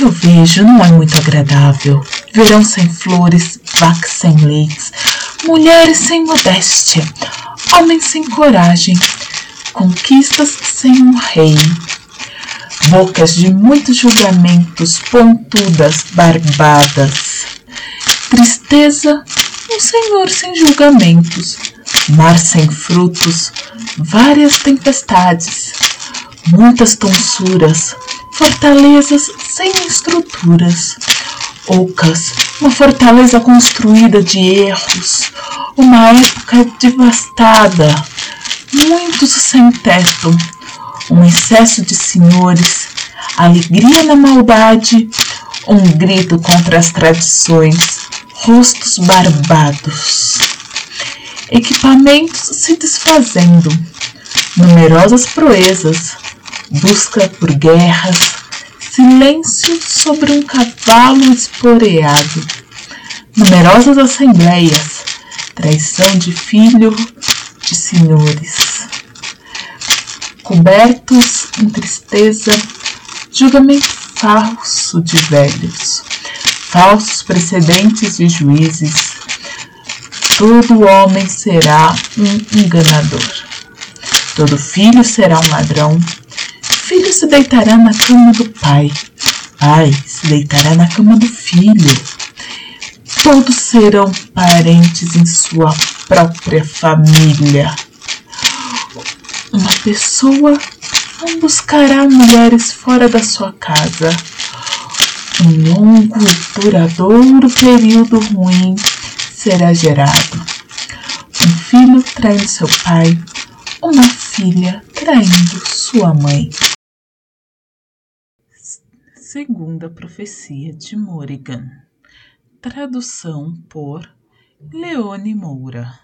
eu vejo não é muito agradável. Verão sem flores, vacas sem leites, mulheres sem modéstia, homens sem coragem, conquistas sem um rei. Bocas de muitos julgamentos, pontudas, barbadas. Tristeza, um senhor sem julgamentos, mar sem frutos, várias tempestades, muitas tonsuras, fortalezas sem estruturas, ocas, uma fortaleza construída de erros, uma época devastada, muitos sem teto, um excesso de senhores, alegria na maldade, um grito contra as tradições, rostos barbados, equipamentos se desfazendo, numerosas proezas, busca por guerras, silêncio sobre um cavalo esporeado, numerosas assembleias, traição de filho de senhores, cobertos em tristeza, julgamento falso de velhos, falsos precedentes de juízes. Todo homem será um enganador. Todo filho será um ladrão. Filho se deitará na cama do pai. Pai se deitará na cama do filho. Todos serão parentes em sua própria família. Uma pessoa não buscará mulheres fora da sua casa. Um longo e duradouro período ruim será gerado. Um filho traindo seu pai, uma filha traindo sua mãe. Segunda profecia de Morrigan. Tradução por Leone Moura.